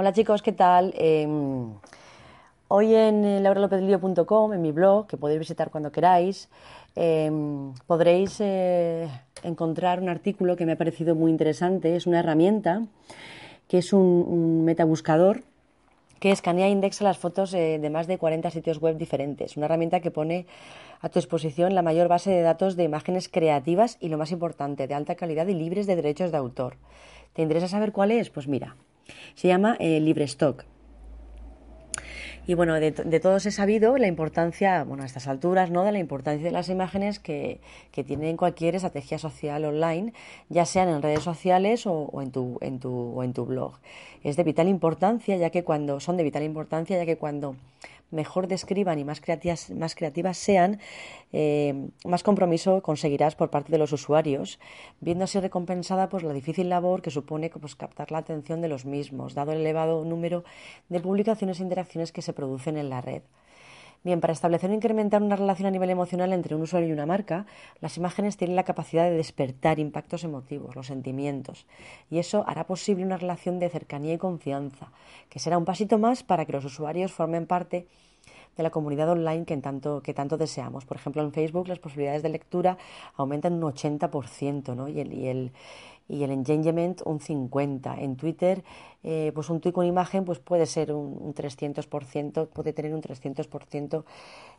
Hola chicos, ¿qué tal? Em, hoy en lauralopezlio.com, en mi blog, que podéis visitar cuando queráis, em, podréis eh, encontrar un artículo que me ha parecido muy interesante. Es una herramienta que es un, metabuscador que escanea e indexa las fotos eh, de más de 40 sitios web diferentes. Una herramienta que pone a tu disposición la mayor base de datos de imágenes creativas y, lo más importante, de alta calidad y libres de derechos de autor. ¿Te interesa saber cuál es? Pues mira, se llama eh, LibreStock. Y bueno, de, todos he sabido la importancia, bueno, a estas alturas, ¿no? De la importancia de las imágenes que, que tienen cualquier estrategia social online, ya sean en redes sociales o, en tu, en, tu, o en tu blog. Es de vital importancia, ya que cuando, son de vital importancia, ya que cuando mejor describan y más creativas, sean, eh, más compromiso conseguirás por parte de los usuarios, viendo así recompensada pues, la difícil labor que supone pues, captar la atención de los mismos, dado el elevado número de publicaciones e interacciones que se producen en la red. Bien, para establecer o incrementar una relación a nivel emocional entre un usuario y una marca, las imágenes tienen la capacidad de despertar impactos emotivos, los sentimientos, y eso hará posible una relación de cercanía y confianza, que será un pasito más para que los usuarios formen parte de la comunidad online que tanto, deseamos. Por ejemplo, en Facebook las posibilidades de lectura aumentan un 80%, ¿no? Y el, y engagement un 50%. En Twitter, eh, pues un tweet con imagen pues puede ser un, 300%, puede tener un 300%,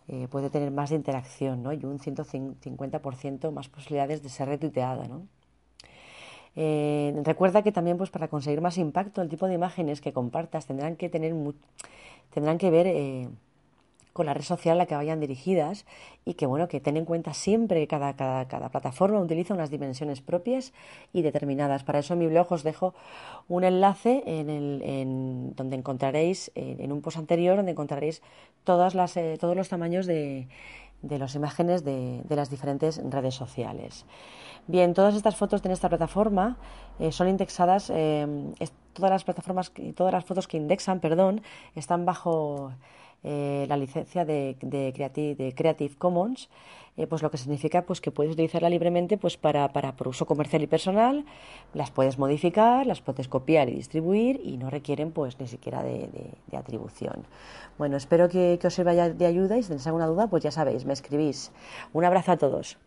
eh, puede tener más de interacción, ¿no? Y un 150% más posibilidades de ser retuiteada. Eh, recuerda que también pues para conseguir más impacto el tipo de imágenes que compartas tendrán que tener tendrán que ver con la red social a la que vayan dirigidas y que bueno que ten en cuenta siempre que cada, cada, plataforma utiliza unas dimensiones propias y determinadas. Para eso en mi blog os dejo un enlace en, el, en donde encontraréis, en, un post anterior, donde encontraréis todas las, eh, todos los tamaños de, de las imágenes de, de, las diferentes redes sociales. Bien, todas estas fotos de esta plataforma eh, son indexadas, eh, todas las plataformas todas las fotos que indexan, perdón, están bajo eh, la licencia de, Creative, Commons, eh, pues lo que significa pues que puedes utilizarla libremente pues para, para por uso comercial y personal, las puedes modificar, las puedes copiar y distribuir y no requieren pues ni siquiera de, atribución. Bueno, espero que, que os sirva de ayuda y si tenéis alguna duda pues ya sabéis, me escribís. Un abrazo a todos.